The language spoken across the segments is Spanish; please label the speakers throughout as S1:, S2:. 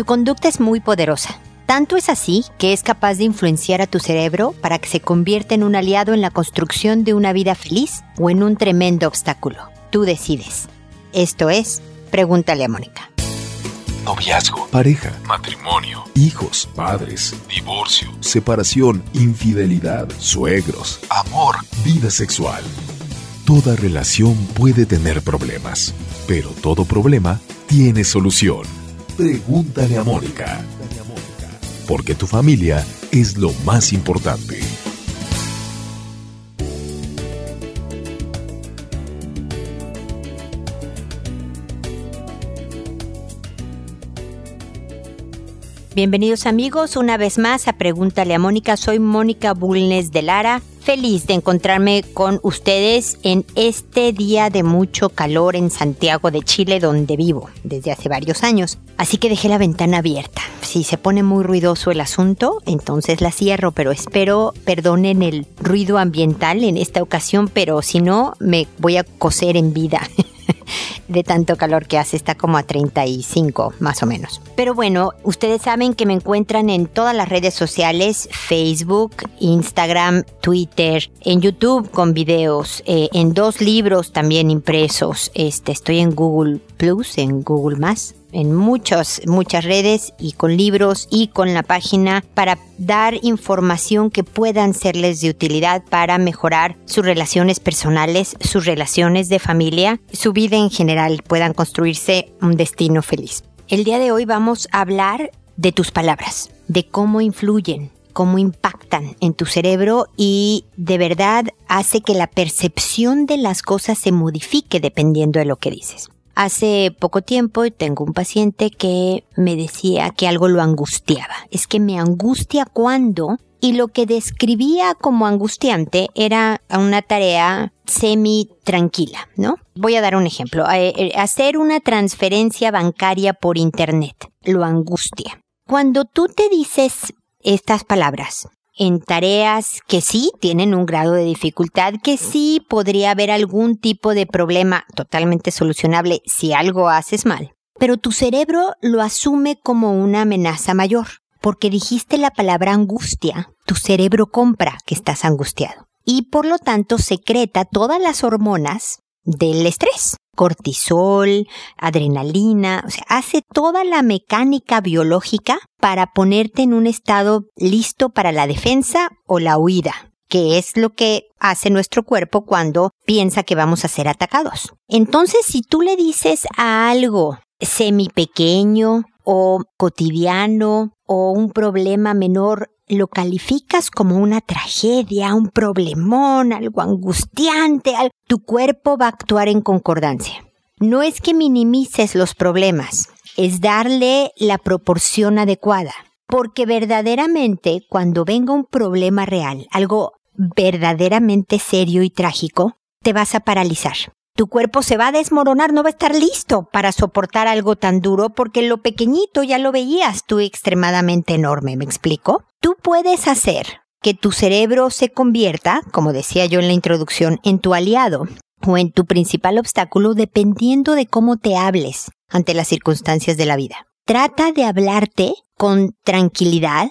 S1: Tu conducta es muy poderosa. Tanto es así que es capaz de influenciar a tu cerebro para que se convierta en un aliado en la construcción de una vida feliz o en un tremendo obstáculo. Tú decides. Esto es, pregúntale a Mónica.
S2: Noviazgo, pareja, matrimonio, hijos, padres, divorcio, separación, infidelidad, suegros, amor, vida sexual. Toda relación puede tener problemas, pero todo problema tiene solución. Pregúntale a Mónica. Porque tu familia es lo más importante.
S1: Bienvenidos amigos una vez más a Pregúntale a Mónica. Soy Mónica Bulnes de Lara. Feliz de encontrarme con ustedes en este día de mucho calor en Santiago de Chile donde vivo desde hace varios años. Así que dejé la ventana abierta. Si se pone muy ruidoso el asunto, entonces la cierro, pero espero perdonen el ruido ambiental en esta ocasión, pero si no, me voy a coser en vida. de tanto calor que hace, está como a 35 más o menos. Pero bueno, ustedes saben que me encuentran en todas las redes sociales, Facebook, Instagram, Twitter, en YouTube con videos, eh, en dos libros también impresos, este, estoy en Google Plus, en Google Más en muchas, muchas redes y con libros y con la página para dar información que puedan serles de utilidad para mejorar sus relaciones personales, sus relaciones de familia, su vida en general, puedan construirse un destino feliz. El día de hoy vamos a hablar de tus palabras, de cómo influyen, cómo impactan en tu cerebro y de verdad hace que la percepción de las cosas se modifique dependiendo de lo que dices. Hace poco tiempo tengo un paciente que me decía que algo lo angustiaba. Es que me angustia cuando y lo que describía como angustiante era una tarea semi tranquila, ¿no? Voy a dar un ejemplo. Eh, eh, hacer una transferencia bancaria por internet lo angustia. Cuando tú te dices estas palabras, en tareas que sí tienen un grado de dificultad, que sí podría haber algún tipo de problema totalmente solucionable si algo haces mal. Pero tu cerebro lo asume como una amenaza mayor, porque dijiste la palabra angustia, tu cerebro compra que estás angustiado y por lo tanto secreta todas las hormonas del estrés cortisol, adrenalina, o sea, hace toda la mecánica biológica para ponerte en un estado listo para la defensa o la huida que es lo que hace nuestro cuerpo cuando piensa que vamos a ser atacados. Entonces, si tú le dices a algo semi pequeño o cotidiano o un problema menor lo calificas como una tragedia, un problemón, algo angustiante, tu cuerpo va a actuar en concordancia. No es que minimices los problemas, es darle la proporción adecuada. Porque verdaderamente cuando venga un problema real, algo verdaderamente serio y trágico, te vas a paralizar tu cuerpo se va a desmoronar, no va a estar listo para soportar algo tan duro porque lo pequeño ya lo veías tú extremadamente enorme, ¿me explico? Tú puedes hacer que tu cerebro se convierta, como decía yo en la introducción, en tu aliado o en tu principal obstáculo dependiendo de cómo te hables ante las circunstancias de la vida. Trata de hablarte con tranquilidad,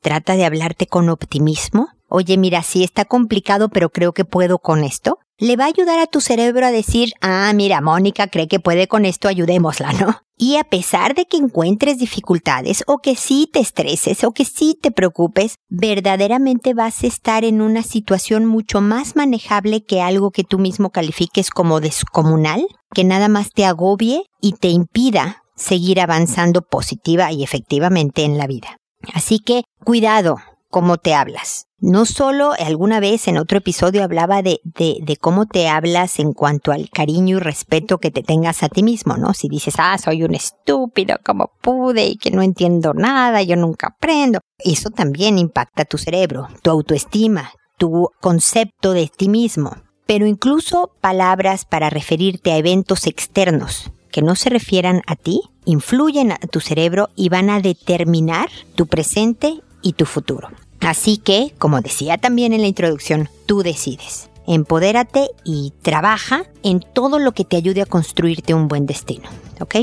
S1: trata de hablarte con optimismo. Oye, mira, sí está complicado, pero creo que puedo con esto le va a ayudar a tu cerebro a decir, ah, mira, Mónica cree que puede con esto, ayudémosla, ¿no? Y a pesar de que encuentres dificultades o que sí te estreses o que sí te preocupes, verdaderamente vas a estar en una situación mucho más manejable que algo que tú mismo califiques como descomunal, que nada más te agobie y te impida seguir avanzando positiva y efectivamente en la vida. Así que cuidado cómo te hablas. No solo alguna vez en otro episodio hablaba de, de, cómo te hablas en cuanto al cariño y respeto que te tengas a ti mismo, ¿no? Si dices, ah, soy un estúpido, como pude y que no entiendo nada, yo nunca aprendo. Eso también impacta tu cerebro, tu autoestima, tu concepto de ti mismo. Pero incluso palabras para referirte a eventos externos que no se refieran a ti influyen a tu cerebro y van a determinar tu presente y tu futuro. Así que, como decía también en la introducción, tú decides. Empodérate y trabaja en todo lo que te ayude a construirte un buen destino. ¿Ok?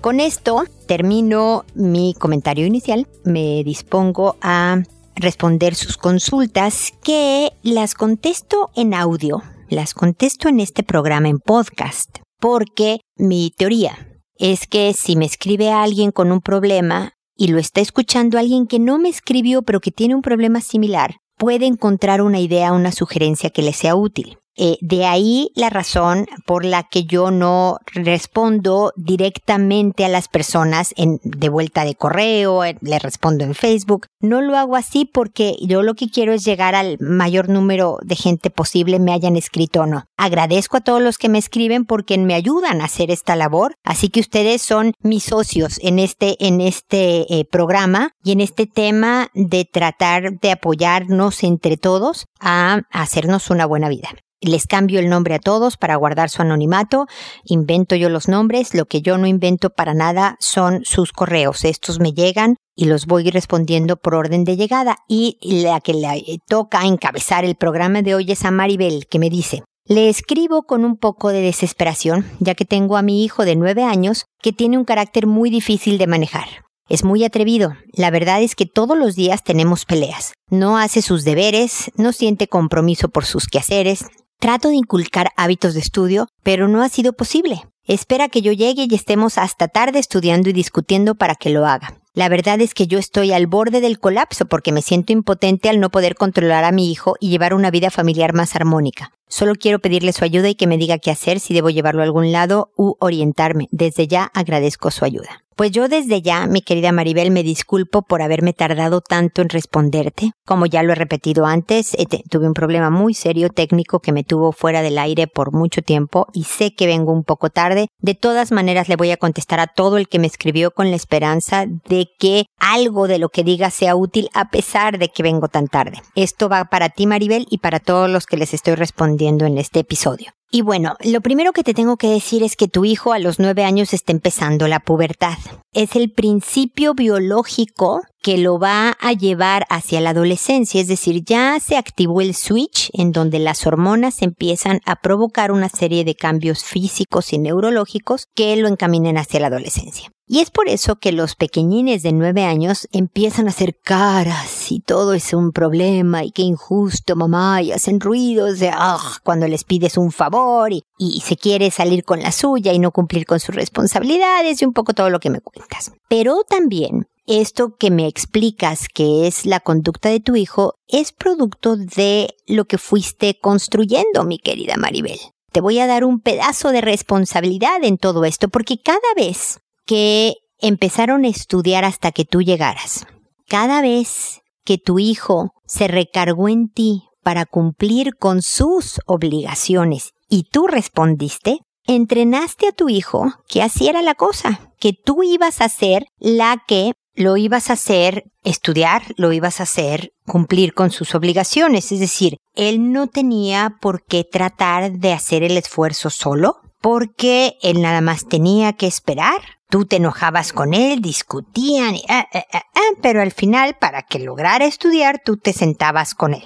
S1: con esto termino mi comentario inicial. Me dispongo a responder sus consultas que las contesto en audio, las contesto en este programa en podcast, porque mi teoría es que si me escribe alguien con un problema y lo está escuchando alguien que no me escribió pero que tiene un problema similar, puede encontrar una idea, una sugerencia que le sea útil. Eh, de ahí la razón por la que yo no respondo directamente a las personas en, de vuelta de correo, eh, le respondo en Facebook. No lo hago así porque yo lo que quiero es llegar al mayor número de gente posible, me hayan escrito o no. Agradezco a todos los que me escriben porque me ayudan a hacer esta labor. Así que ustedes son mis socios en este, en este eh, programa y en este tema de tratar de apoyarnos entre todos a hacernos una buena vida. Les cambio el nombre a todos para guardar su anonimato, invento yo los nombres, lo que yo no invento para nada son sus correos. Estos me llegan y los voy respondiendo por orden de llegada. Y la que le toca encabezar el programa de hoy es a Maribel, que me dice, le escribo con un poco de desesperación, ya que tengo a mi hijo de nueve años que tiene un carácter muy difícil de manejar. Es muy atrevido. La verdad es que todos los días tenemos peleas. No hace sus deberes, no siente compromiso por sus quehaceres, Trato de inculcar hábitos de estudio, pero no ha sido posible. Espera que yo llegue y estemos hasta tarde estudiando y discutiendo para que lo haga. La verdad es que yo estoy al borde del colapso porque me siento impotente al no poder controlar a mi hijo y llevar una vida familiar más armónica. Solo quiero pedirle su ayuda y que me diga qué hacer, si debo llevarlo a algún lado u orientarme. Desde ya agradezco su ayuda. Pues yo desde ya, mi querida Maribel, me disculpo por haberme tardado tanto en responderte. Como ya lo he repetido antes, tuve un problema muy serio técnico que me tuvo fuera del aire por mucho tiempo y sé que vengo un poco tarde. De todas maneras, le voy a contestar a todo el que me escribió con la esperanza de que algo de lo que diga sea útil a pesar de que vengo tan tarde. Esto va para ti, Maribel, y para todos los que les estoy respondiendo en este episodio. Y bueno, lo primero que te tengo que decir es que tu hijo a los nueve años está empezando la pubertad. Es el principio biológico que lo va a llevar hacia la adolescencia, es decir, ya se activó el switch en donde las hormonas empiezan a provocar una serie de cambios físicos y neurológicos que lo encaminen hacia la adolescencia. Y es por eso que los pequeñines de nueve años empiezan a hacer caras y todo es un problema y qué injusto mamá y hacen ruidos de ah cuando les pides un favor y, y se quiere salir con la suya y no cumplir con sus responsabilidades y un poco todo lo que me cuentas. Pero también esto que me explicas que es la conducta de tu hijo es producto de lo que fuiste construyendo, mi querida Maribel. Te voy a dar un pedazo de responsabilidad en todo esto porque cada vez que empezaron a estudiar hasta que tú llegaras. Cada vez que tu hijo se recargó en ti para cumplir con sus obligaciones y tú respondiste, entrenaste a tu hijo que así era la cosa, que tú ibas a ser la que lo ibas a hacer estudiar, lo ibas a hacer cumplir con sus obligaciones, es decir, él no tenía por qué tratar de hacer el esfuerzo solo, porque él nada más tenía que esperar Tú te enojabas con él, discutían, y, ah, ah, ah, pero al final, para que lograra estudiar, tú te sentabas con él.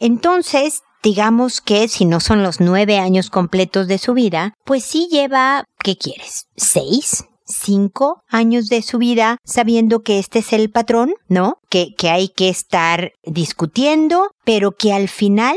S1: Entonces, digamos que si no son los nueve años completos de su vida, pues sí lleva, ¿qué quieres? ¿Seis? Cinco años de su vida sabiendo que este es el patrón, ¿no? Que, que hay que estar discutiendo, pero que al final,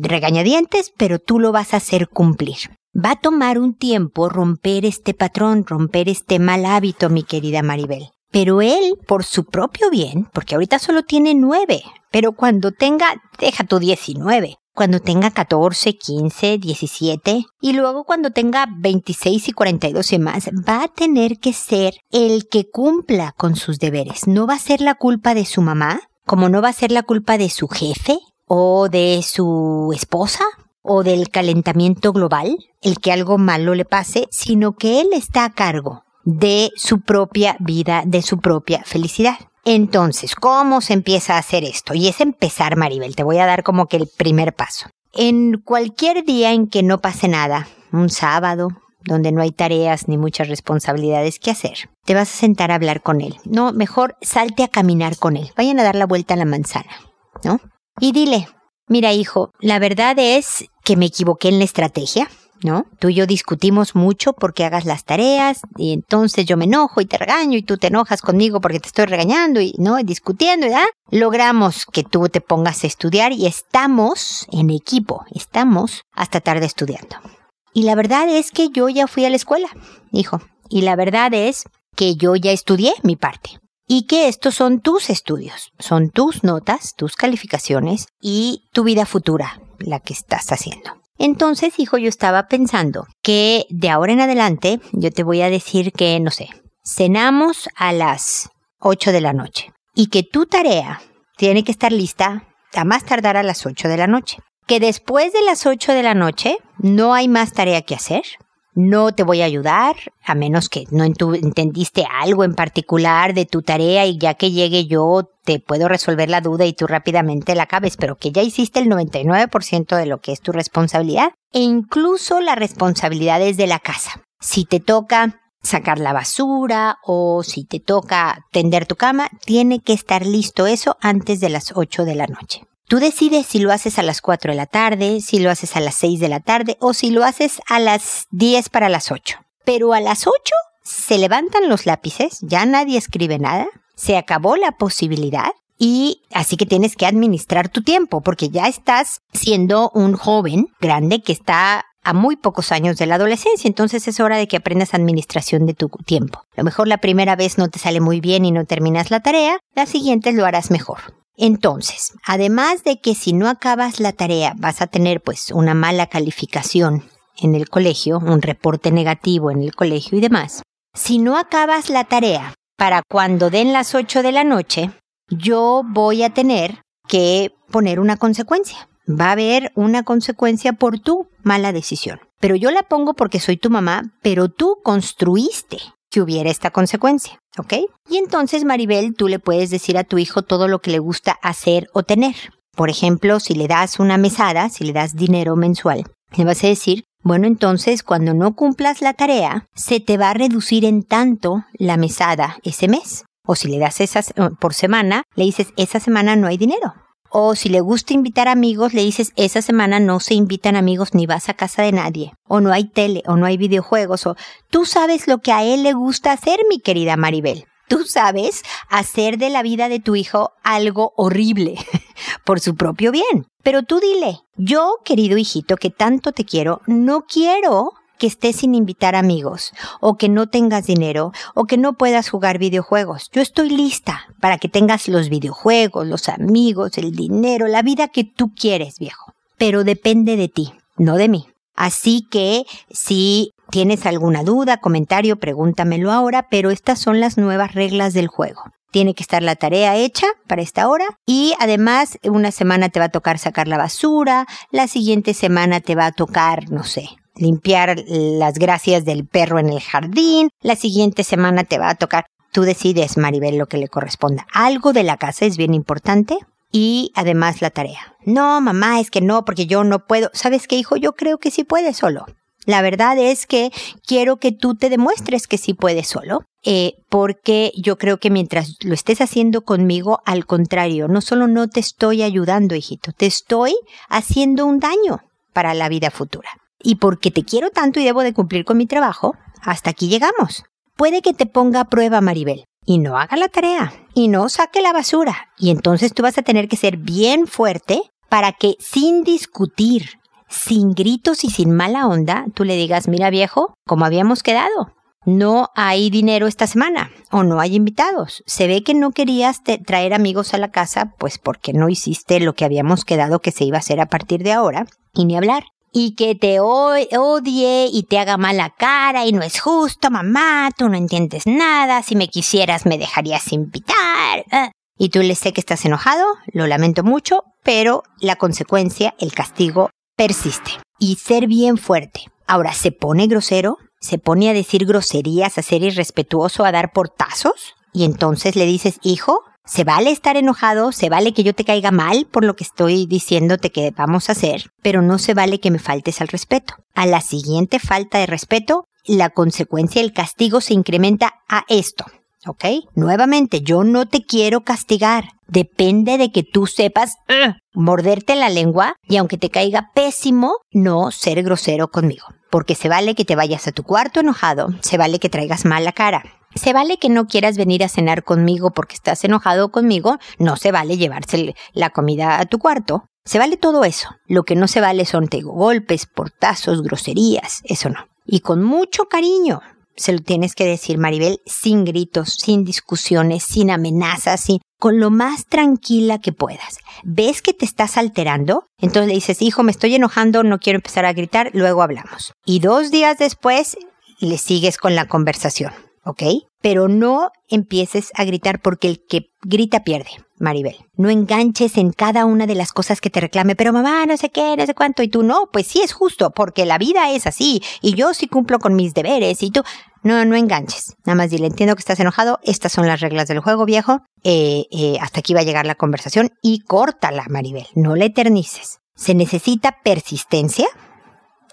S1: regañadientes, pero tú lo vas a hacer cumplir. Va a tomar un tiempo romper este patrón, romper este mal hábito, mi querida Maribel. Pero él, por su propio bien, porque ahorita solo tiene nueve, pero cuando tenga, deja tu diecinueve, cuando tenga 14, 15, 17 y luego cuando tenga 26 y 42 y más, va a tener que ser el que cumpla con sus deberes. No va a ser la culpa de su mamá, como no va a ser la culpa de su jefe o de su esposa o del calentamiento global, el que algo malo le pase, sino que él está a cargo de su propia vida, de su propia felicidad. Entonces, ¿cómo se empieza a hacer esto? Y es empezar, Maribel, te voy a dar como que el primer paso. En cualquier día en que no pase nada, un sábado, donde no hay tareas ni muchas responsabilidades que hacer, te vas a sentar a hablar con él. No, mejor salte a caminar con él. Vayan a dar la vuelta a la manzana, ¿no? Y dile, Mira, hijo, la verdad es que me equivoqué en la estrategia. ¿No? Tú y yo discutimos mucho porque hagas las tareas y entonces yo me enojo y te regaño y tú te enojas conmigo porque te estoy regañando y, ¿no? discutiendo, ¿verdad? Logramos que tú te pongas a estudiar y estamos en equipo, estamos hasta tarde estudiando. Y la verdad es que yo ya fui a la escuela, hijo. Y la verdad es que yo ya estudié mi parte. Y que estos son tus estudios, son tus notas, tus calificaciones y tu vida futura, la que estás haciendo. Entonces, hijo, yo estaba pensando que de ahora en adelante yo te voy a decir que, no sé, cenamos a las 8 de la noche y que tu tarea tiene que estar lista a más tardar a las 8 de la noche. Que después de las 8 de la noche no hay más tarea que hacer, no te voy a ayudar, a menos que no entendiste algo en particular de tu tarea y ya que llegue yo te puedo resolver la duda y tú rápidamente la acabes, pero que ya hiciste el 99% de lo que es tu responsabilidad e incluso las responsabilidades de la casa. Si te toca sacar la basura o si te toca tender tu cama, tiene que estar listo eso antes de las 8 de la noche. Tú decides si lo haces a las 4 de la tarde, si lo haces a las 6 de la tarde o si lo haces a las 10 para las 8. Pero a las 8 se levantan los lápices, ya nadie escribe nada, se acabó la posibilidad y así que tienes que administrar tu tiempo porque ya estás siendo un joven grande que está a muy pocos años de la adolescencia, entonces es hora de que aprendas administración de tu tiempo. A lo mejor la primera vez no te sale muy bien y no terminas la tarea, la siguiente lo harás mejor. Entonces, además de que si no acabas la tarea vas a tener pues una mala calificación en el colegio, un reporte negativo en el colegio y demás, si no acabas la tarea para cuando den las 8 de la noche, yo voy a tener que poner una consecuencia. Va a haber una consecuencia por tu mala decisión. Pero yo la pongo porque soy tu mamá, pero tú construiste que hubiera esta consecuencia, ¿ok? Y entonces, Maribel, tú le puedes decir a tu hijo todo lo que le gusta hacer o tener. Por ejemplo, si le das una mesada, si le das dinero mensual, le vas a decir, bueno, entonces cuando no cumplas la tarea, se te va a reducir en tanto la mesada ese mes. O si le das esas eh, por semana, le dices, esa semana no hay dinero. O si le gusta invitar amigos, le dices, esa semana no se invitan amigos ni vas a casa de nadie. O no hay tele, o no hay videojuegos, o tú sabes lo que a él le gusta hacer, mi querida Maribel. Tú sabes hacer de la vida de tu hijo algo horrible, por su propio bien. Pero tú dile, yo, querido hijito, que tanto te quiero, no quiero que estés sin invitar amigos, o que no tengas dinero, o que no puedas jugar videojuegos. Yo estoy lista para que tengas los videojuegos, los amigos, el dinero, la vida que tú quieres, viejo. Pero depende de ti, no de mí. Así que si tienes alguna duda, comentario, pregúntamelo ahora, pero estas son las nuevas reglas del juego. Tiene que estar la tarea hecha para esta hora y además una semana te va a tocar sacar la basura, la siguiente semana te va a tocar, no sé, limpiar las gracias del perro en el jardín. La siguiente semana te va a tocar. Tú decides, Maribel, lo que le corresponda. Algo de la casa es bien importante y además la tarea. No, mamá, es que no, porque yo no puedo. ¿Sabes qué, hijo? Yo creo que sí puedes solo. La verdad es que quiero que tú te demuestres que sí puedes solo, eh, porque yo creo que mientras lo estés haciendo conmigo, al contrario, no solo no te estoy ayudando, hijito, te estoy haciendo un daño para la vida futura y porque te quiero tanto y debo de cumplir con mi trabajo, hasta aquí llegamos. Puede que te ponga a prueba Maribel y no haga la tarea y no saque la basura y entonces tú vas a tener que ser bien fuerte para que sin discutir, sin gritos y sin mala onda, tú le digas, mira viejo, como habíamos quedado, no hay dinero esta semana o no hay invitados. Se ve que no querías traer amigos a la casa, pues porque no hiciste lo que habíamos quedado que se iba a hacer a partir de ahora, y ni hablar y que te odie y te haga mala cara y no es justo, mamá, tú no entiendes nada, si me quisieras me dejarías invitar. ¿eh? Y tú le sé que estás enojado, lo lamento mucho, pero la consecuencia, el castigo, persiste. Y ser bien fuerte. Ahora, ¿se pone grosero? ¿Se pone a decir groserías, a ser irrespetuoso, a dar portazos? Y entonces le dices, hijo, se vale estar enojado, se vale que yo te caiga mal por lo que estoy diciéndote que vamos a hacer, pero no se vale que me faltes al respeto. A la siguiente falta de respeto, la consecuencia, el castigo se incrementa a esto. ¿ok? Nuevamente, yo no te quiero castigar. Depende de que tú sepas morderte la lengua y aunque te caiga pésimo, no ser grosero conmigo. Porque se vale que te vayas a tu cuarto enojado, se vale que traigas mala cara. Se vale que no quieras venir a cenar conmigo porque estás enojado conmigo, no se vale llevarse la comida a tu cuarto. Se vale todo eso. Lo que no se vale son te golpes, portazos, groserías, eso no. Y con mucho cariño, se lo tienes que decir, Maribel, sin gritos, sin discusiones, sin amenazas, sin, con lo más tranquila que puedas. ¿Ves que te estás alterando? Entonces le dices, hijo, me estoy enojando, no quiero empezar a gritar, luego hablamos. Y dos días después le sigues con la conversación, ¿ok? Pero no empieces a gritar porque el que grita pierde. Maribel. No enganches en cada una de las cosas que te reclame, pero mamá, no sé qué, no sé cuánto, y tú no, pues sí es justo, porque la vida es así, y yo sí cumplo con mis deberes, y tú, no, no enganches. Nada más dile, entiendo que estás enojado, estas son las reglas del juego, viejo, eh, eh, hasta aquí va a llegar la conversación, y córtala, Maribel, no la eternices. Se necesita persistencia,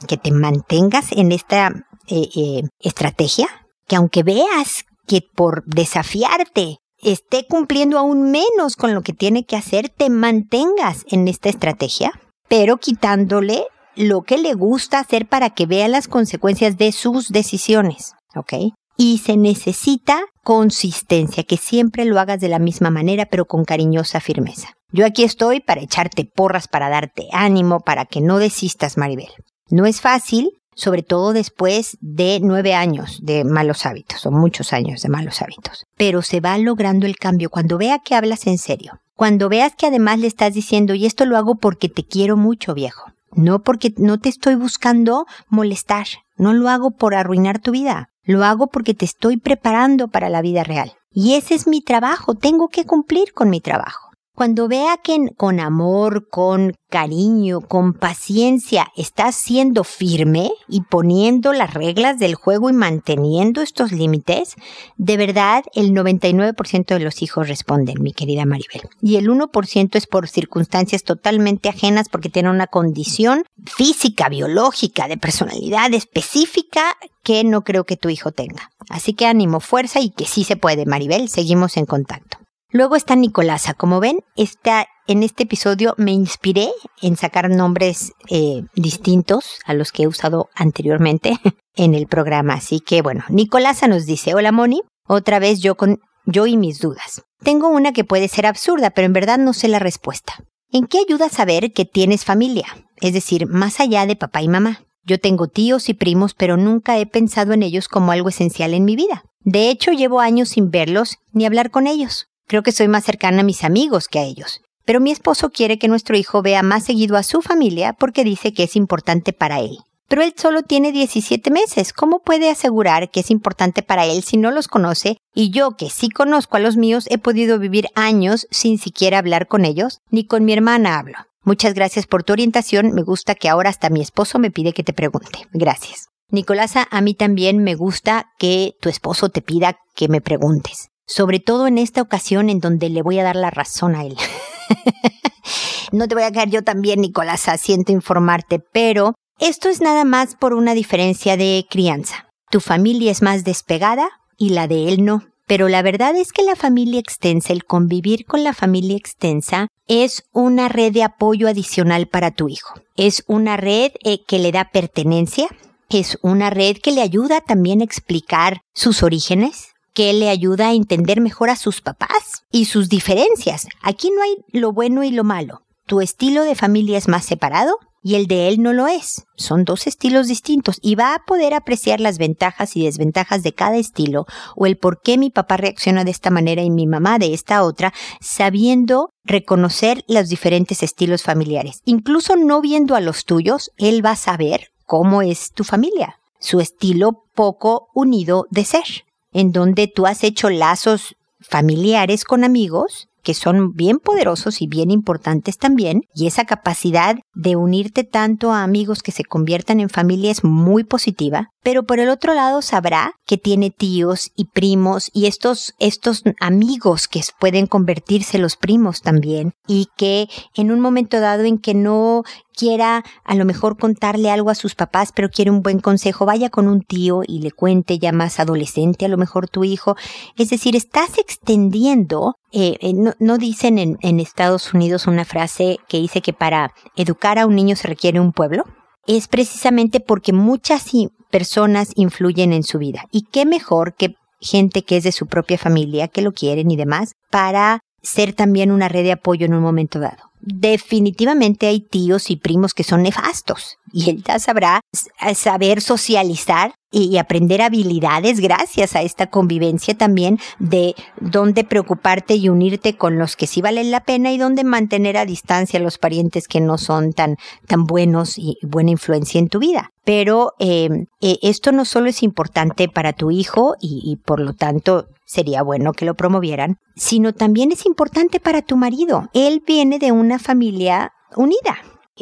S1: que te mantengas en esta eh, estrategia, que aunque veas que por desafiarte esté cumpliendo aún menos con lo que tiene que hacer, te mantengas en esta estrategia, pero quitándole lo que le gusta hacer para que vea las consecuencias de sus decisiones, ¿ok? Y se necesita consistencia, que siempre lo hagas de la misma manera, pero con cariñosa firmeza. Yo aquí estoy para echarte porras, para darte ánimo, para que no desistas, Maribel. No es fácil, sobre todo después de nueve años de malos hábitos o muchos años de malos hábitos. Pero se va logrando el cambio cuando vea que hablas en serio. Cuando veas que además le estás diciendo, y esto lo hago porque te quiero mucho, viejo. No porque no te estoy buscando molestar. No lo hago por arruinar tu vida. Lo hago porque te estoy preparando para la vida real. Y ese es mi trabajo. Tengo que cumplir con mi trabajo. Cuando vea que con amor, con cariño, con paciencia estás siendo firme y poniendo las reglas del juego y manteniendo estos límites, de verdad el 99% de los hijos responden, mi querida Maribel. Y el 1% es por circunstancias totalmente ajenas porque tienen una condición física, biológica, de personalidad específica que no creo que tu hijo tenga. Así que ánimo, fuerza y que sí se puede, Maribel. Seguimos en contacto. Luego está Nicolasa. Como ven, está, en este episodio me inspiré en sacar nombres eh, distintos a los que he usado anteriormente en el programa. Así que bueno, Nicolasa nos dice, hola Moni, otra vez yo con yo y mis dudas. Tengo una que puede ser absurda, pero en verdad no sé la respuesta. ¿En qué ayuda saber que tienes familia? Es decir, más allá de papá y mamá. Yo tengo tíos y primos, pero nunca he pensado en ellos como algo esencial en mi vida. De hecho, llevo años sin verlos ni hablar con ellos. Creo que soy más cercana a mis amigos que a ellos. Pero mi esposo quiere que nuestro hijo vea más seguido a su familia porque dice que es importante para él. Pero él solo tiene 17 meses. ¿Cómo puede asegurar que es importante para él si no los conoce? Y yo, que sí conozco a los míos, he podido vivir años sin siquiera hablar con ellos, ni con mi hermana hablo. Muchas gracias por tu orientación. Me gusta que ahora hasta mi esposo me pide que te pregunte. Gracias. Nicolasa, a mí también me gusta que tu esposo te pida que me preguntes sobre todo en esta ocasión en donde le voy a dar la razón a él. no te voy a caer yo también, Nicolás, siento informarte, pero esto es nada más por una diferencia de crianza. Tu familia es más despegada y la de él no. Pero la verdad es que la familia extensa, el convivir con la familia extensa, es una red de apoyo adicional para tu hijo. Es una red eh, que le da pertenencia, es una red que le ayuda también a explicar sus orígenes, que le ayuda a entender mejor a sus papás y sus diferencias. Aquí no hay lo bueno y lo malo. Tu estilo de familia es más separado y el de él no lo es. Son dos estilos distintos y va a poder apreciar las ventajas y desventajas de cada estilo o el por qué mi papá reacciona de esta manera y mi mamá de esta otra, sabiendo reconocer los diferentes estilos familiares. Incluso no viendo a los tuyos, él va a saber cómo es tu familia, su estilo poco unido de ser en donde tú has hecho lazos familiares con amigos que son bien poderosos y bien importantes también, y esa capacidad de unirte tanto a amigos que se conviertan en familia es muy positiva, pero por el otro lado sabrá que tiene tíos y primos y estos, estos amigos que pueden convertirse los primos también y que en un momento dado en que no quiera a lo mejor contarle algo a sus papás, pero quiere un buen consejo, vaya con un tío y le cuente ya más adolescente, a lo mejor tu hijo. Es decir, estás extendiendo, eh, eh, no, no, dicen en, en Estados Unidos una frase que dice que para educar a un niño se requiere un pueblo. Es precisamente porque muchas personas influyen en su vida. Y qué mejor que gente que es de su propia familia, que lo quieren y demás, para ser también una red de apoyo en un momento dado definitivamente hay tíos y primos que son nefastos y él ya sabrá saber socializar y aprender habilidades gracias a esta convivencia también de dónde preocuparte y unirte con los que sí valen la pena y dónde mantener a distancia a los parientes que no son tan, tan buenos y buena influencia en tu vida. Pero eh, eh, esto no solo es importante para tu hijo y por lo tanto sería bueno que lo promovieran, sino también es importante para tu marido. Él viene de una familia unida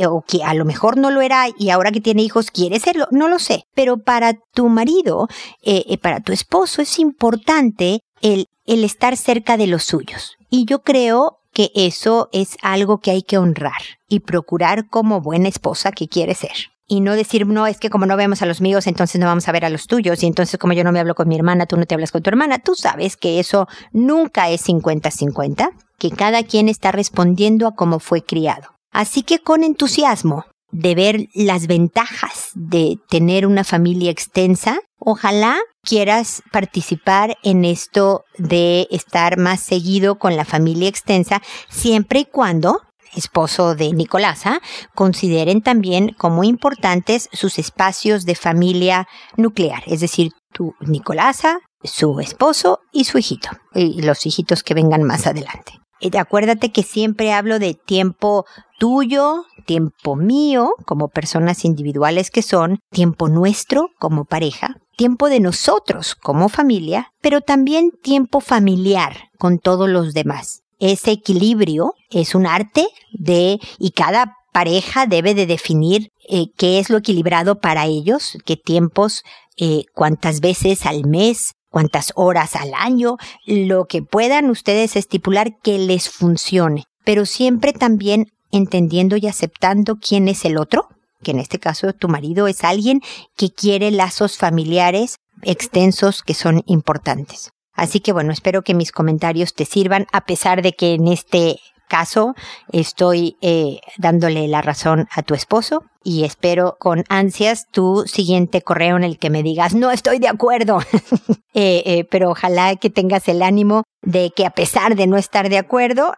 S1: o que a lo mejor no lo era y ahora que tiene hijos quiere serlo, no lo sé. Pero para tu marido, eh, eh, para tu esposo es importante el, el estar cerca de los suyos. Y yo creo que eso es algo que hay que honrar y procurar como buena esposa que quiere ser y no decir, no, es que como no vemos a los míos, entonces no vamos a ver a los tuyos, y entonces como yo no me hablo con mi hermana, tú no te hablas con tu hermana, tú sabes que eso nunca es 50-50, que cada quien está respondiendo a cómo fue criado. Así que con entusiasmo de ver las ventajas de tener una familia extensa, ojalá quieras participar en esto de estar más seguido con la familia extensa, siempre y cuando esposo de Nicolasa, consideren también como importantes sus espacios de familia nuclear, es decir, tu Nicolasa, su esposo y su hijito, y los hijitos que vengan más adelante. Y acuérdate que siempre hablo de tiempo tuyo, tiempo mío, como personas individuales que son, tiempo nuestro como pareja, tiempo de nosotros como familia, pero también tiempo familiar con todos los demás ese equilibrio es un arte de, y cada pareja debe de definir eh, qué es lo equilibrado para ellos, qué tiempos, eh, cuántas veces al mes, cuántas horas al año, lo que puedan ustedes estipular que les funcione, pero siempre también entendiendo y aceptando quién es el otro, que en este caso tu marido es alguien que quiere lazos familiares extensos que son importantes. Así que bueno, espero que mis comentarios te sirvan, a pesar de que en este caso estoy eh, dándole la razón a tu esposo y espero con ansias tu siguiente correo en el que me digas no estoy de acuerdo eh, eh, pero ojalá que tengas el ánimo de que a pesar de no estar de acuerdo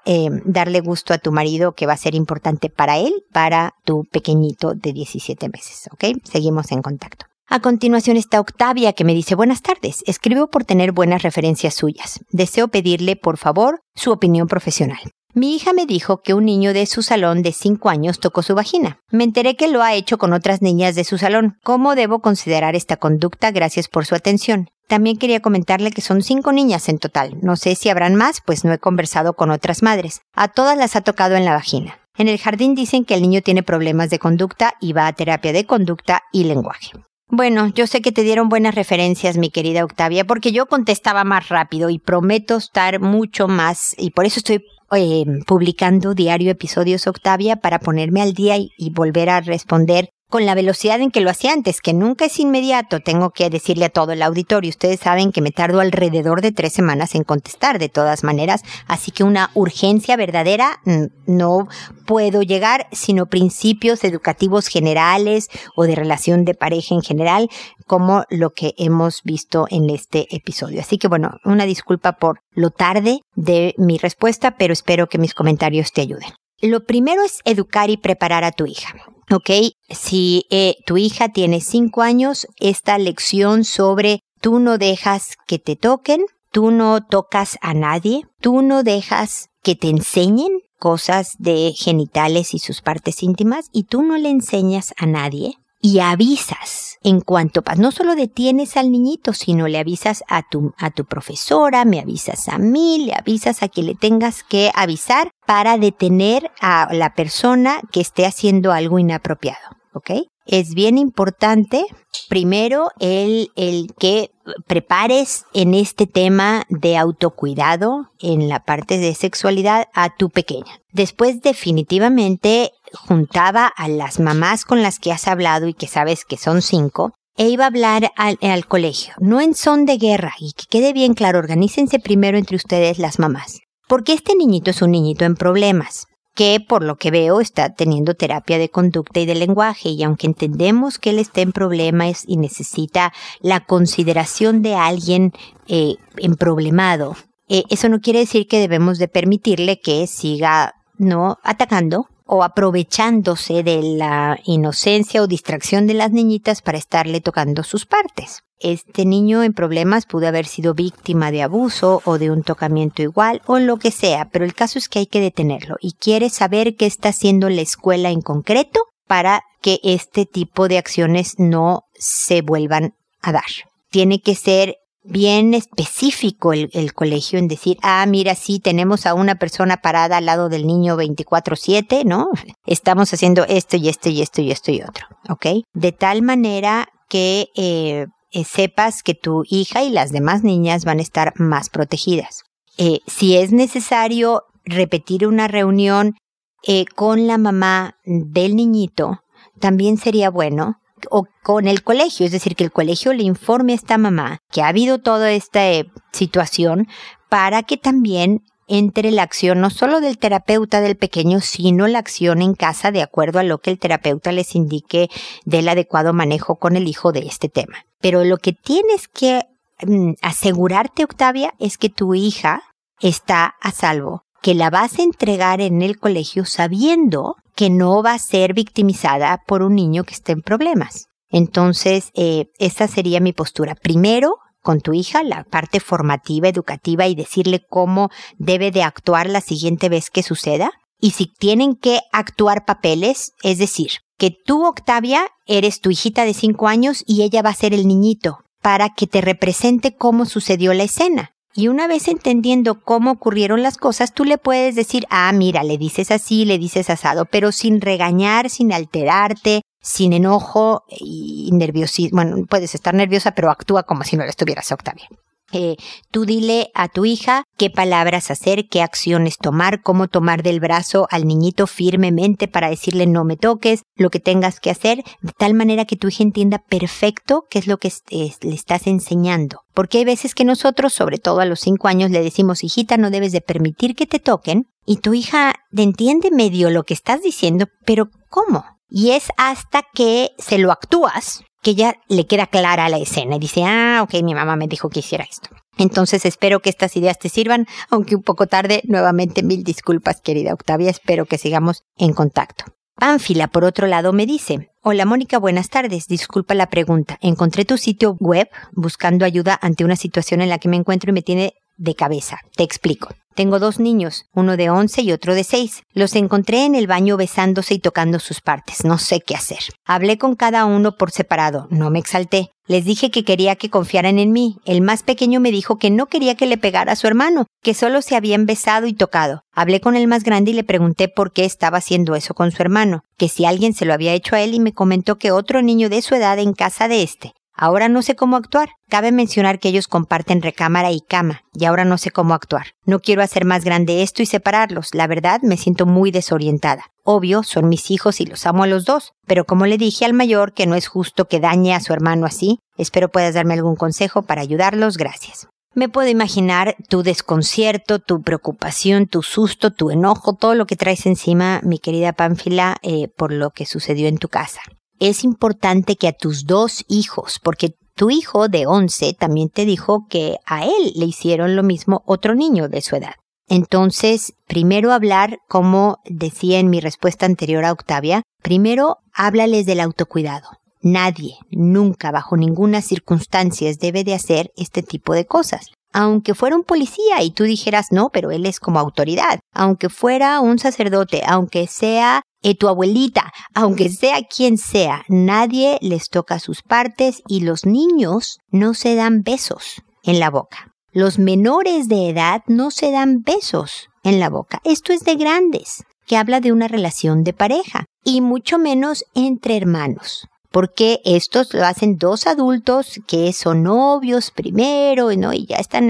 S1: darle gusto a tu marido que va a ser importante para él para tu pequeñito de 17 meses ¿ok? seguimos en contacto a continuación está Octavia que me dice buenas tardes. Escribo por tener buenas referencias suyas. Deseo pedirle, por favor, su opinión profesional. Mi hija me dijo que un niño de su salón de 5 años tocó su vagina. Me enteré que lo ha hecho con otras niñas de su salón. ¿Cómo debo considerar esta conducta? Gracias por su atención. También quería comentarle que son cinco niñas en total. No sé si habrán más, pues no he conversado con otras madres. A todas las ha tocado en la vagina. En el jardín dicen que el niño tiene problemas de conducta y va a terapia de conducta y lenguaje. Bueno, yo sé que te dieron buenas referencias, mi querida Octavia, porque yo contestaba más rápido y prometo estar mucho más, y por eso estoy eh, publicando diario episodios Octavia para ponerme al día y volver a responder con la velocidad en que lo hacía antes, que nunca es inmediato. Tengo que decirle a todo el auditorio. Ustedes saben que me tardo alrededor de tres semanas en contestar de todas maneras, así que una urgencia verdadera no puedo llegar, sino principios educativos generales o de relación de pareja en general, como lo que hemos visto en este episodio. Así que bueno, una disculpa por lo tarde de mi respuesta, pero espero que mis comentarios te ayuden. Lo primero es educar y preparar a tu hija. ¿ok? Si eh, tu hija tiene cinco años, esta lección sobre tú no dejas que te toquen, tú no tocas a nadie, tú no dejas que te enseñen cosas de genitales y sus partes íntimas y tú no le enseñas a nadie, y avisas en cuanto no solo detienes al niñito, sino le avisas a tu, a tu profesora, me avisas a mí, le avisas a quien le tengas que avisar para detener a la persona que esté haciendo algo inapropiado. ¿Ok? es bien importante, primero, el, el que prepares en este tema de autocuidado en la parte de sexualidad a tu pequeña. Después definitivamente juntaba a las mamás con las que has hablado y que sabes que son cinco e iba a hablar al, al, colegio, no en son de guerra, y que quede bien claro, organícense primero entre ustedes las mamás. Porque este niñito es un niñito en problemas que por lo que veo está teniendo terapia de conducta y de lenguaje y aunque entendemos que él está en problemas y necesita la consideración de alguien eh, en problemado, eh, eso no quiere decir que debemos de permitirle que siga no atacando o aprovechándose de la inocencia o distracción de las niñitas para estarle tocando sus partes. Este niño en problemas pudo haber sido víctima de abuso o de un tocamiento igual o lo que sea, pero el caso es que hay que detenerlo y quiere saber qué está haciendo la escuela en concreto para que este tipo de acciones no se vuelvan a dar. Tiene que ser bien específico el, colegio en decir, ah, mira, sí, tenemos a una persona parada al lado del niño 24/7, ¿no? Estamos haciendo esto y esto y esto y esto y otro, ¿ok? De tal manera que eh, eh, sepas que tu hija y las demás niñas van a estar más protegidas. Eh, si es necesario repetir una reunión con la mamá del niñito, también sería bueno o con el colegio, es decir, que el colegio le informe a esta mamá que ha habido toda esta eh, situación para que también entre la acción no solo del terapeuta del pequeño, sino la acción en casa de acuerdo a lo que el terapeuta les indique del adecuado manejo con el hijo de este tema. Pero lo que tienes que mm, asegurarte, Octavia, es que tu hija está a salvo, que la vas a entregar en el colegio sabiendo que no va a ser victimizada por un niño que esté en problemas. Entonces, eh, esa sería mi postura. Primero, con tu hija, la parte formativa, educativa y decirle cómo debe de actuar la siguiente vez que suceda. Y si tienen que actuar papeles, es decir, que tú, Octavia, eres tu hijita de cinco años y ella va a ser el niñito, para que te represente cómo sucedió la escena. Y una vez entendiendo cómo ocurrieron las cosas, tú le puedes decir, ah, mira, le dices así, le dices asado, pero sin regañar, sin alterarte, sin enojo y nerviosismo. Bueno, puedes estar nerviosa, pero actúa como si no lo estuvieras, Octavia. Eh, tú dile a tu hija qué palabras hacer, qué acciones tomar, cómo tomar del brazo al niñito firmemente para decirle no me toques, lo que tengas que hacer, de tal manera que tu hija entienda perfecto qué es lo que le estás enseñando. Porque hay veces que nosotros, sobre todo a los cinco años, le decimos, hijita, no debes de permitir que te toquen, y tu hija entiende medio lo que estás diciendo, pero ¿cómo? Y es hasta que se lo actúas que ya le queda clara la escena y dice, ah, ok, mi mamá me dijo que hiciera esto. Entonces espero que estas ideas te sirvan, aunque un poco tarde. Nuevamente mil disculpas, querida Octavia. Espero que sigamos en contacto. Pánfila, por otro lado, me dice, Hola Mónica, buenas tardes. Disculpa la pregunta. Encontré tu sitio web buscando ayuda ante una situación en la que me encuentro y me tiene de cabeza. Te explico. Tengo dos niños, uno de 11 y otro de 6. Los encontré en el baño besándose y tocando sus partes. No sé qué hacer. Hablé con cada uno por separado. No me exalté. Les dije que quería que confiaran en mí. El más pequeño me dijo que no quería que le pegara a su hermano, que solo se habían besado y tocado. Hablé con el más grande y le pregunté por qué estaba haciendo eso con su hermano, que si alguien se lo había hecho a él y me comentó que otro niño de su edad en casa de este. Ahora no sé cómo actuar. Cabe mencionar que ellos comparten recámara y cama, y ahora no sé cómo actuar. No quiero hacer más grande esto y separarlos. La verdad, me siento muy desorientada. Obvio, son mis hijos y los amo a los dos, pero como le dije al mayor que no es justo que dañe a su hermano así, espero puedas darme algún consejo para ayudarlos. Gracias. Me puedo imaginar tu desconcierto, tu preocupación, tu susto, tu enojo, todo lo que traes encima, mi querida Pánfila, eh, por lo que sucedió en tu casa es importante que a tus dos hijos, porque tu hijo de 11 también te dijo que a él le hicieron lo mismo otro niño de su edad. Entonces, primero hablar, como decía en mi respuesta anterior a Octavia, primero háblales del autocuidado. Nadie, nunca, bajo ninguna circunstancia, debe de hacer este tipo de cosas. Aunque fuera un policía y tú dijeras no, pero él es como autoridad. Aunque fuera un sacerdote, aunque sea eh, tu abuelita, aunque sea quien sea, nadie les toca sus partes y los niños no se dan besos en la boca. Los menores de edad no se dan besos en la boca. Esto es de grandes, que habla de una relación de pareja y mucho menos entre hermanos. porque estos lo hacen dos adultos que son novios primero, ¿no? Y ya están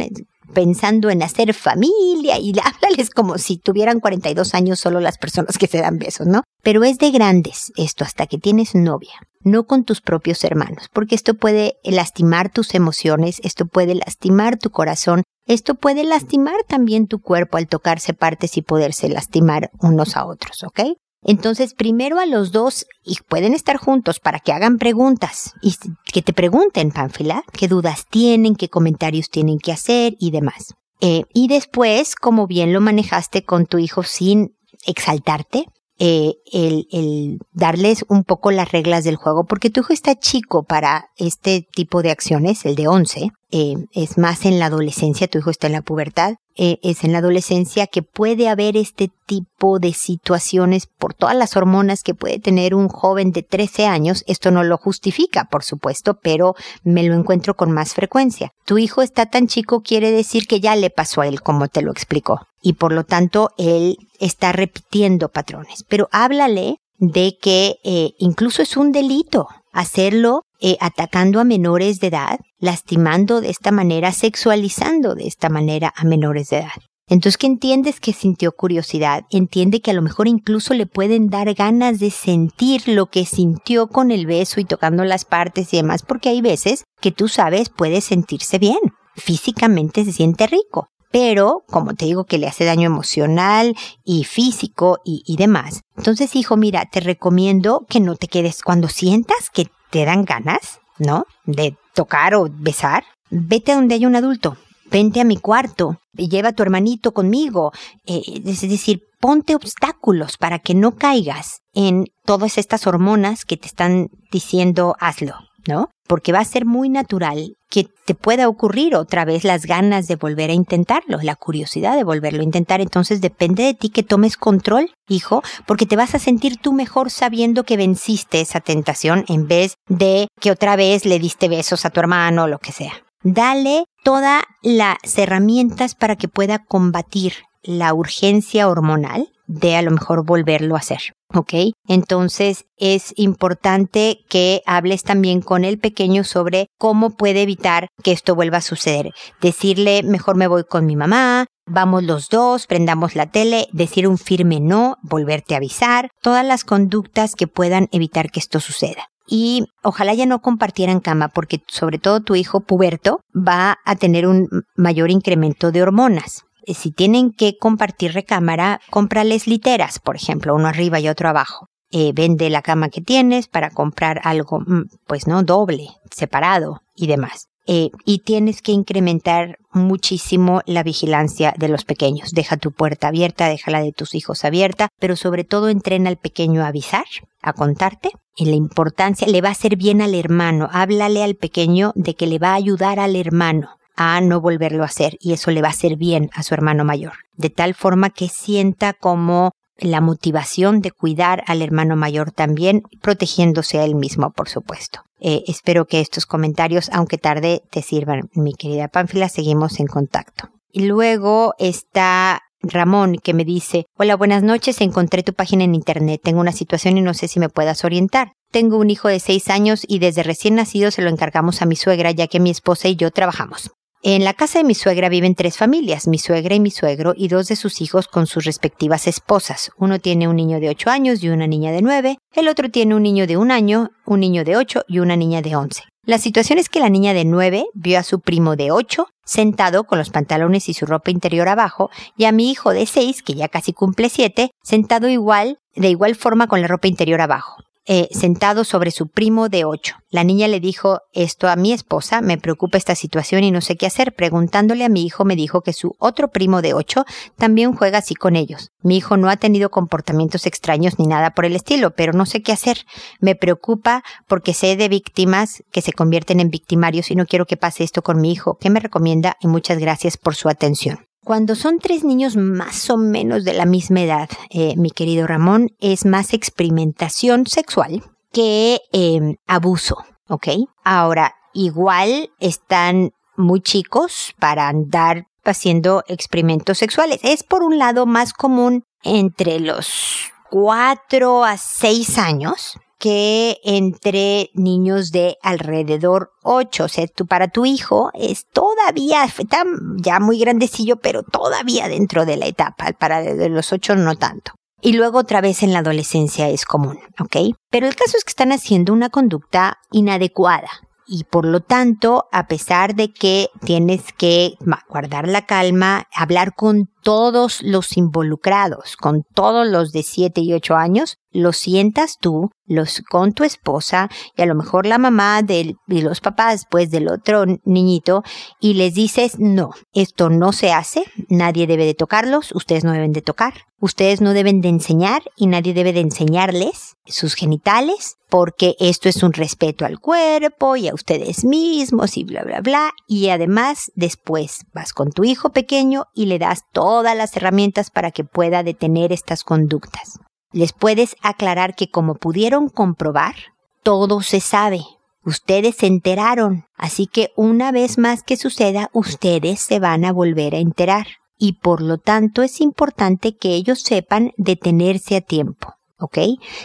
S1: pensando en hacer familia y háblales como si tuvieran 42 años solo las personas que se dan besos, ¿no? Pero es de grandes esto hasta que tienes novia, no con tus propios hermanos, porque esto puede lastimar tus emociones, esto puede lastimar tu corazón, esto puede lastimar también tu cuerpo al tocarse partes y poderse lastimar unos a otros, ¿ok? Entonces, primero a los dos, y pueden estar juntos para que hagan preguntas y que te pregunten, Pánfila, qué dudas tienen, qué comentarios tienen que hacer y demás. Eh, y después, como bien lo manejaste con tu hijo sin exaltarte, eh, el, el, darles un poco las reglas del juego, porque tu hijo está chico para este tipo de acciones, el de 11, eh, es más en la adolescencia, tu hijo está en la pubertad, eh, es en la adolescencia que puede haber este tipo de situaciones por todas las hormonas que puede tener un joven de 13 años. Esto no lo justifica, por supuesto, pero me lo encuentro con más frecuencia. Tu hijo está tan chico quiere decir que ya le pasó a él, como te lo explicó. Y por lo tanto, él está repitiendo patrones. Pero háblale de que eh, incluso es un delito hacerlo eh, atacando a menores de edad, lastimando de esta manera, sexualizando de esta manera a menores de edad. Entonces que entiendes que sintió curiosidad, entiende que a lo mejor incluso le pueden dar ganas de sentir lo que sintió con el beso y tocando las partes y demás, porque hay veces que tú sabes puede sentirse bien, físicamente se siente rico, pero como te digo que le hace daño emocional y físico y, y demás. Entonces hijo, mira, te recomiendo que no te quedes cuando sientas que te dan ganas, ¿no? De tocar o besar, vete a donde hay un adulto, vente a mi cuarto, y lleva a tu hermanito conmigo, eh, es decir, ponte obstáculos para que no caigas en todas estas hormonas que te están diciendo hazlo, ¿no? Porque va a ser muy natural que te pueda ocurrir otra vez las ganas de volver a intentarlo, la curiosidad de volverlo a intentar. Entonces depende de ti que tomes control, hijo, porque te vas a sentir tú mejor sabiendo que venciste esa tentación en vez de que otra vez le diste besos a tu hermano o lo que sea. Dale todas las herramientas para que pueda combatir la urgencia hormonal de a lo mejor volverlo a hacer. ¿Ok? Entonces es importante que hables también con el pequeño sobre cómo puede evitar que esto vuelva a suceder. Decirle, mejor me voy con mi mamá, vamos los dos, prendamos la tele, decir un firme no, volverte a avisar, todas las conductas que puedan evitar que esto suceda. Y ojalá ya no compartieran cama porque sobre todo tu hijo puberto va a tener un mayor incremento de hormonas. Si tienen que compartir recámara, cómprales literas, por ejemplo, uno arriba y otro abajo. Eh, vende la cama que tienes para comprar algo, mm, pues no, doble, separado y demás. Eh, y tienes que incrementar muchísimo la vigilancia de los pequeños. Deja tu puerta abierta, déjala de tus hijos abierta, pero sobre todo entrena al pequeño a avisar, a contarte. Y la importancia le va a hacer bien al hermano. Háblale al pequeño de que le va a ayudar al hermano a no volverlo a hacer y eso le va a hacer bien a su hermano mayor, de tal forma que sienta como la motivación de cuidar al hermano mayor también, protegiéndose a él mismo, por supuesto. Eh, espero que estos comentarios, aunque tarde, te sirvan, mi querida Pánfila. Seguimos en contacto. Y luego está Ramón que me dice, hola, buenas noches, encontré tu página en internet, tengo una situación y no sé si me puedas orientar. Tengo un hijo de seis años y desde recién nacido se lo encargamos a mi suegra ya que mi esposa y yo trabajamos. En la casa de mi suegra viven tres familias, mi suegra y mi suegro y dos de sus hijos con sus respectivas esposas. Uno tiene un niño de ocho años y una niña de nueve, el otro tiene un niño de un año, un niño de ocho y una niña de once. La situación es que la niña de nueve vio a su primo de ocho sentado con los pantalones y su ropa interior abajo y a mi hijo de seis, que ya casi cumple siete, sentado igual, de igual forma con la ropa interior abajo. Eh, sentado sobre su primo de ocho. La niña le dijo esto a mi esposa, me preocupa esta situación y no sé qué hacer. Preguntándole a mi hijo me dijo que su otro primo de ocho también juega así con ellos. Mi hijo no ha tenido comportamientos extraños ni nada por el estilo, pero no sé qué hacer. Me preocupa porque sé de víctimas que se convierten en victimarios y no quiero que pase esto con mi hijo. ¿Qué me recomienda? Y muchas gracias por su atención. Cuando son tres niños más o menos de la misma edad, eh, mi querido Ramón, es más experimentación sexual que em, abuso, ¿ok? Ahora, igual están muy chicos para andar haciendo experimentos sexuales. Es por un lado más común entre los cuatro a seis años, que entre niños de alrededor 8. O sea, tú, para tu hijo es todavía, está ya muy grandecillo, pero todavía dentro de la etapa. Para de los 8 no tanto. Y luego otra vez en la adolescencia es común, ¿ok? Pero el caso es que están haciendo una conducta inadecuada y por lo tanto, a pesar de que tienes que guardar la calma, hablar con todos los involucrados, con todos los de 7 y 8 años, lo sientas tú, los con tu esposa y a lo mejor la mamá de los papás pues del otro niñito y les dices no, esto no se hace, nadie debe de tocarlos, ustedes no deben de tocar, ustedes no deben de enseñar y nadie debe de enseñarles sus genitales porque esto es un respeto al cuerpo y a ustedes mismos y bla bla bla y además después vas con tu hijo pequeño y le das todas las herramientas para que pueda detener estas conductas les puedes aclarar que como pudieron comprobar, todo se sabe. Ustedes se enteraron, así que una vez más que suceda, ustedes se van a volver a enterar. Y por lo tanto es importante que ellos sepan detenerse a tiempo. ¿ok?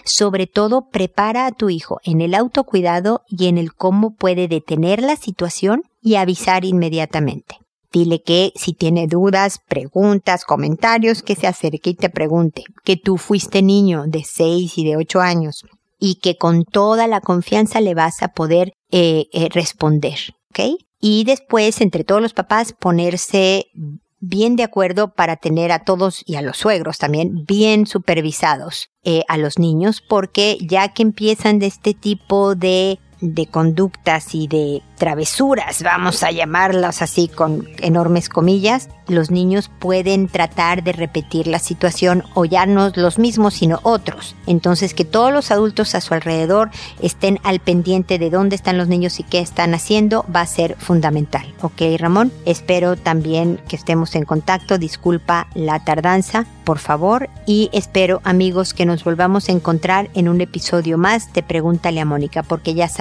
S1: Sobre todo prepara a tu hijo en el autocuidado y en el cómo puede detener la situación y avisar inmediatamente. Dile que si tiene dudas, preguntas, comentarios, que se acerque y te pregunte. Que tú fuiste niño de 6 y de 8 años y que con toda la confianza le vas a poder eh, eh, responder. ¿Ok? Y después, entre todos los papás, ponerse bien de acuerdo para tener a todos y a los suegros también bien supervisados eh, a los niños porque ya que empiezan de este tipo de de conductas y de travesuras, vamos a llamarlas así con enormes comillas, los niños pueden tratar de repetir la situación o ya no los mismos sino otros. Entonces que todos los adultos a su alrededor estén al pendiente de dónde están los niños y qué están haciendo va a ser fundamental. Ok Ramón, espero también que estemos en contacto, disculpa la tardanza, por favor, y espero amigos que nos volvamos a encontrar en un episodio más de Pregúntale a Mónica, porque ya